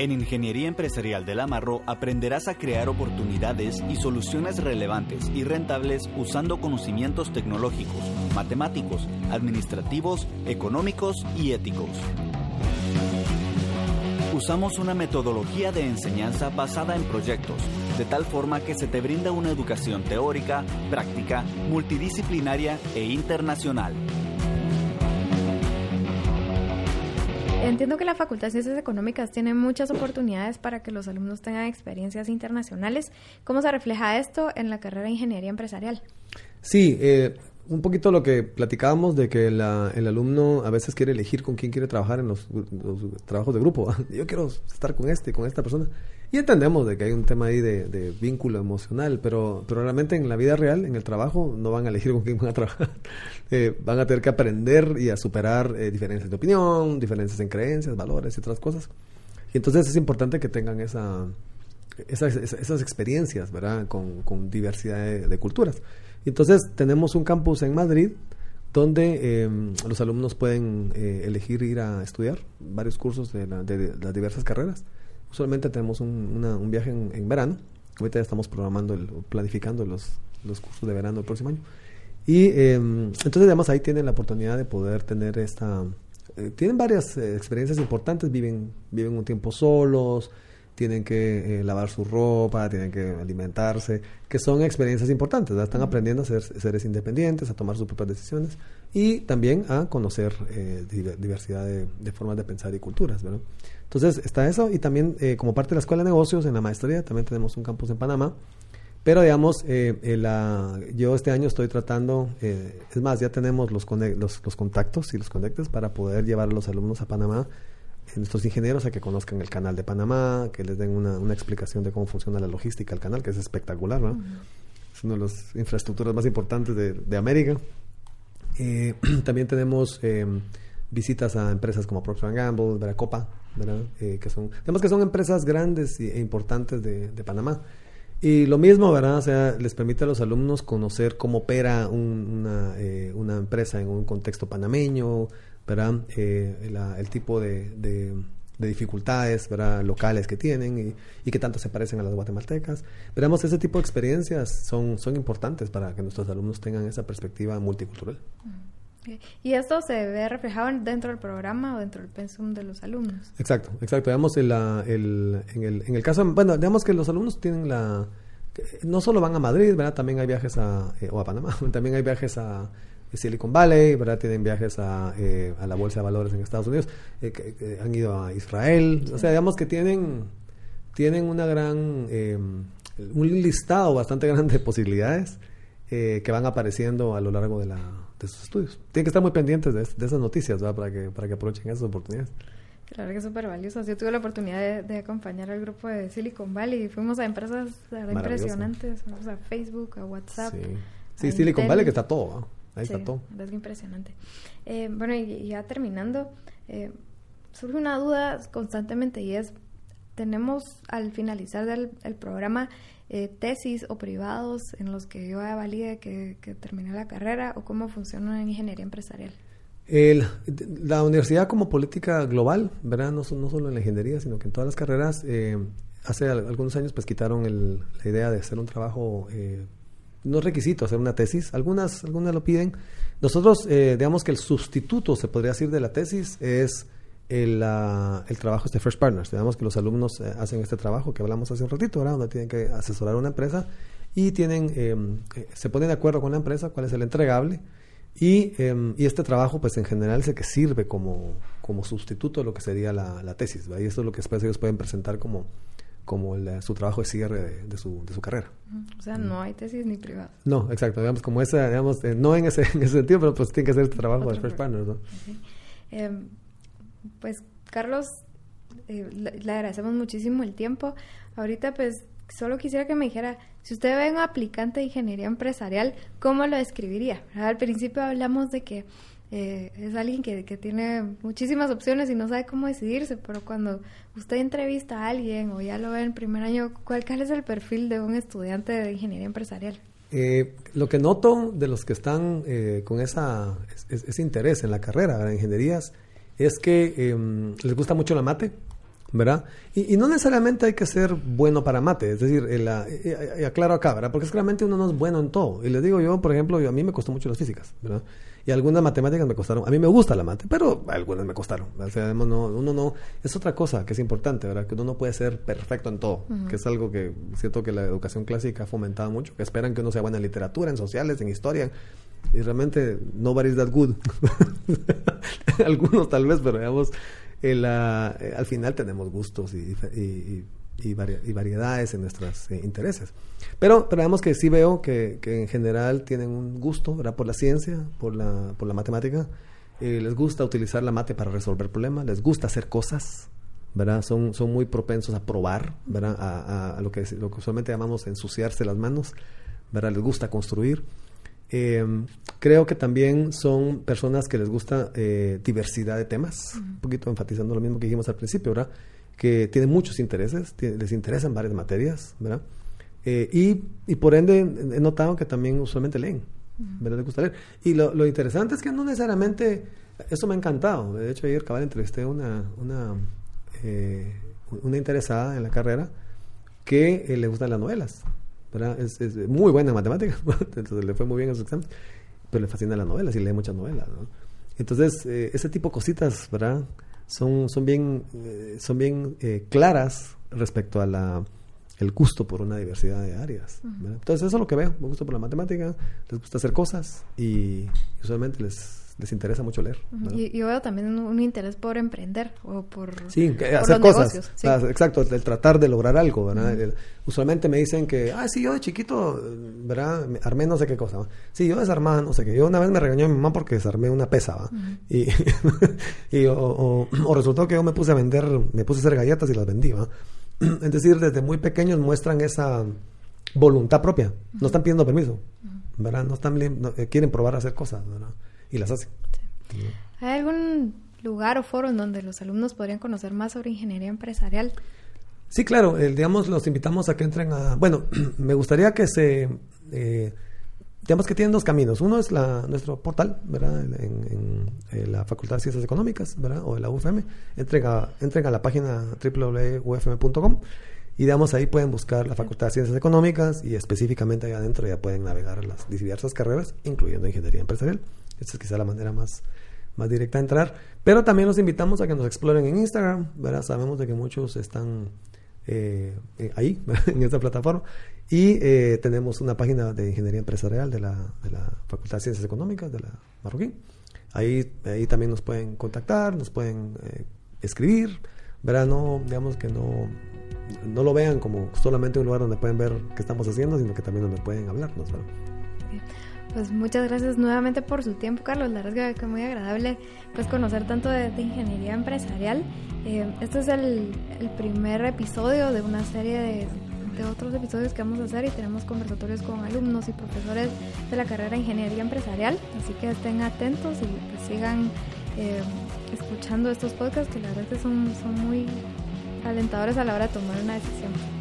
En Ingeniería Empresarial del Amarro aprenderás a crear oportunidades y soluciones relevantes y rentables usando conocimientos tecnológicos, matemáticos, administrativos, económicos y éticos. Usamos una metodología de enseñanza basada en proyectos, de tal forma que se te brinda una educación teórica, práctica, multidisciplinaria e internacional. Entiendo que la Facultad de Ciencias Económicas tiene muchas oportunidades para que los alumnos tengan experiencias internacionales. ¿Cómo se refleja esto en la carrera de Ingeniería Empresarial? Sí, eh, un poquito lo que platicábamos de que el alumno a veces quiere elegir con quién quiere trabajar en los, trabajos de grupo. Yo quiero estar con este, con esta persona. Y entendemos de que hay un tema ahí de, vínculo emocional, pero, pero realmente en la vida real, en el trabajo, no van a elegir con quién van a trabajar. Eh, van a tener que aprender y a superar eh, diferencias de opinión, diferencias en creencias, valores y otras cosas. Y entonces es importante que tengan esa, esas, esas experiencias, ¿verdad? Con, diversidad de culturas. Entonces tenemos un campus en Madrid donde em, los alumnos pueden eh, elegir ir a estudiar varios cursos de, las diversas carreras. Usualmente tenemos un, viaje en, verano. Ahorita ya estamos programando, el, planificando los, los cursos de verano del próximo año. Y em, entonces además ahí tienen la oportunidad de poder tener esta... Eh, tienen varias eh, experiencias importantes, viven, viven un tiempo solos, tienen que eh, lavar su ropa, tienen que alimentarse, que son experiencias importantes, están aprendiendo a ser seres independientes, a tomar sus propias decisiones y también a conocer eh, diversidad de, formas de pensar y culturas. Entonces está eso y también eh, como parte de la Escuela de Negocios en la maestría también tenemos un campus en Panamá. Pero digamos, yo este año estoy tratando, es más, ya tenemos los, los, los contactos y los conectes para poder llevar a los alumnos a Panamá nuestros ingenieros a que conozcan el canal de Panamá, que les den una, una explicación de cómo funciona la logística del canal, que es espectacular, ¿no? Es una de las infraestructuras más importantes de, de América. Eh, también tenemos eh, visitas a empresas como Procter Gamble, Veracopa, ¿verdad? Eh, que son, que son empresas grandes e importantes de, de, Panamá. Y lo mismo, ¿verdad? O sea, les permite a los alumnos conocer cómo opera una, una empresa en un contexto panameño, ¿verdad? Eh, el tipo de, de, dificultades ¿verdad? locales que tienen y, y, que tanto se parecen a las guatemaltecas. Veremos, ese tipo de experiencias son, son importantes para que nuestros alumnos tengan esa perspectiva multicultural. ¿Y esto se ve reflejado dentro del programa o dentro del pensum de los alumnos? Exacto, exacto. Digamos, el, el, en, el, en el caso, bueno, digamos que los alumnos tienen la... No solo van a Madrid, ¿verdad? También hay viajes a... Eh, o a Panamá, también hay viajes a Silicon Valley, ¿verdad? Tienen viajes a, eh, a la Bolsa de Valores en Estados Unidos, eh, han ido a Israel, o sea, digamos que tienen, tienen una gran, eh, un listado bastante grande de posibilidades que van apareciendo a lo largo de, la, de sus estudios. Tienen que estar muy pendientes de, esas noticias, ¿verdad? Para que, para que aprovechen esas oportunidades. Claro que es súper valioso. Yo tuve la oportunidad de, acompañar al grupo de Silicon Valley y fuimos a empresas impresionantes, fuimos a Facebook, a WhatsApp. Sí, Silicon Valley que está todo. Ahí está todo. Es impresionante. Eh, bueno, y, ya terminando, eh, surge una duda constantemente y es, ¿tenemos al finalizar del el programa eh, tesis o privados en los que yo valide que, que terminé la carrera o cómo funciona en ingeniería empresarial? la universidad como política global, ¿verdad? No, no, solo en la ingeniería, sino que en todas las carreras, hace algunos años pues quitaron la idea de hacer un trabajo no es requisito hacer una tesis, algunas, algunas lo piden. Nosotros, eh, digamos que el sustituto, se podría decir, de la tesis es el, el trabajo de First Partners. Digamos que los alumnos eh, hacen este trabajo que hablamos hace un ratito, ¿verdad? Donde tienen que asesorar a una empresa y tienen, em, eh, se ponen de acuerdo con la empresa cuál es el entregable. Y, em, y, este trabajo, pues en general, es el que sirve como, como sustituto de lo que sería la, la tesis. Y esto es lo que después ellos pueden presentar como, como su trabajo de cierre de, su, de su carrera. O sea, no hay tesis ni privada. No, exacto, digamos, como esa, digamos, eh, no en ese, en ese sentido, pero pues tiene que ser el trabajo de First Partners, ¿no? Em, pues, Carlos, eh, le, agradecemos muchísimo el tiempo. Ahorita, pues, solo quisiera que me dijera, si usted ve un aplicante de ingeniería empresarial, ¿cómo lo describiría? Al principio hablamos de que eh, es alguien que, que, tiene muchísimas opciones y no sabe cómo decidirse, pero cuando usted entrevista a alguien o ya lo ve en primer año, ¿cuál, es el perfil de un estudiante de ingeniería empresarial? Eh, lo que noto de los que están eh, con esa, ese interés en la carrera de ingenierías es que em, les gusta mucho la mate, ¿verdad? Y, no necesariamente hay que ser bueno para mate, es decir, y, aclaro acá, ¿verdad? Porque es claramente uno no es bueno en todo. Y les digo yo, por ejemplo, a mí me costó mucho las físicas, ¿verdad? Y algunas matemáticas me costaron. A mí me gusta la mate, pero algunas me costaron. O sea, no, uno no. Es otra cosa que es importante, ¿verdad? Que uno no puede ser perfecto en todo. Que es algo que siento que la educación clásica ha fomentado mucho. Que esperan que uno sea bueno en literatura, en sociales, en historia. Y realmente, nobody's that good. Algunos tal vez, pero digamos, eh, al final tenemos gustos y, variedades en nuestros eh, intereses. Pero, pero veamos que sí veo que, en general tienen un gusto ¿verdad? por la ciencia, por la, matemática. Eh, les gusta utilizar la mate para resolver problemas, les gusta hacer cosas, ¿verdad? Son, muy propensos a probar, ¿verdad? A, lo, que, lo que usualmente llamamos ensuciarse las manos, ¿verdad? Les gusta construir. Eh, creo que también son personas que les gusta eh, diversidad de temas, un poquito enfatizando lo mismo que dijimos al principio, ¿verdad? Que tienen muchos intereses, les interesan varias materias, ¿verdad? Eh, y, y, por ende he notado que también usualmente leen, ¿verdad? Les gusta leer. Y lo, lo, interesante es que no necesariamente, eso me ha encantado, de hecho ayer cabal entrevisté una, una, una interesada en la carrera que le gustan las novelas, es, es, muy buena en matemáticas, entonces le fue muy bien en su examen, pero le fascina las novelas y lee muchas novelas, Entonces, eh, ese tipo de cositas, ¿verdad? Son, son bien, eh, son bien eh, claras respecto a la el gusto por una diversidad de áreas. Entonces, eso es lo que veo. Me gusta por la matemática, les gusta hacer cosas y usualmente les les interesa mucho leer. y, yo veo también un, interés por emprender o por, sí, hacer cosas. Ah, exacto, el, tratar de lograr algo. ¿verdad? usualmente me dicen que, ah, sí, yo de chiquito, ¿verdad? Armé no sé qué cosa. Sí, yo desarmaba, no sé qué. Yo una vez me regañó mi mamá porque desarmé una pesa. ¿va? Y, y o, resultó que yo me puse a vender, me puse a hacer galletas y las vendí. ¿va? Es decir, desde muy pequeños muestran esa voluntad propia. No están pidiendo permiso. ¿verdad? No están, eh, quieren probar a hacer cosas. ¿verdad? Y las hace. ¿Hay algún lugar o foro en donde los alumnos podrían conocer más sobre ingeniería empresarial? Sí, claro, digamos, los invitamos a que entren a... Bueno, me gustaría que se... Eh, digamos que tienen dos caminos. Uno es la, nuestro portal, ¿verdad? En, la Facultad de Ciencias Económicas, ¿verdad? O en la UFM. Entren a, entren a la página www.ufm.com y digamos ahí pueden buscar la Facultad de Ciencias Económicas y específicamente ahí adentro ya pueden navegar las diversas carreras, incluyendo ingeniería empresarial. Esta es quizá la manera más, más directa de entrar. Pero también los invitamos a que nos exploren en Instagram, ¿verdad? Sabemos de que muchos están eh, eh, ahí, en esta plataforma. Y eh, tenemos una página de ingeniería empresarial de la, de la Facultad de Ciencias Económicas de la Marroquín. Ahí, ahí también nos pueden contactar, nos pueden escribir, ¿verdad? No, digamos que no, no lo vean como solamente un lugar donde pueden ver qué estamos haciendo, sino que también donde pueden hablarnos, ¿verdad? Pues muchas gracias nuevamente por su tiempo, Carlos. La verdad es que muy agradable pues conocer tanto de, ingeniería empresarial. Eh, este es el, primer episodio de una serie de, otros episodios que vamos a hacer y tenemos conversatorios con alumnos y profesores de la carrera de ingeniería empresarial. Así que estén atentos y pues, sigan eh, escuchando estos podcasts que la verdad que son, son muy alentadores a la hora de tomar una decisión.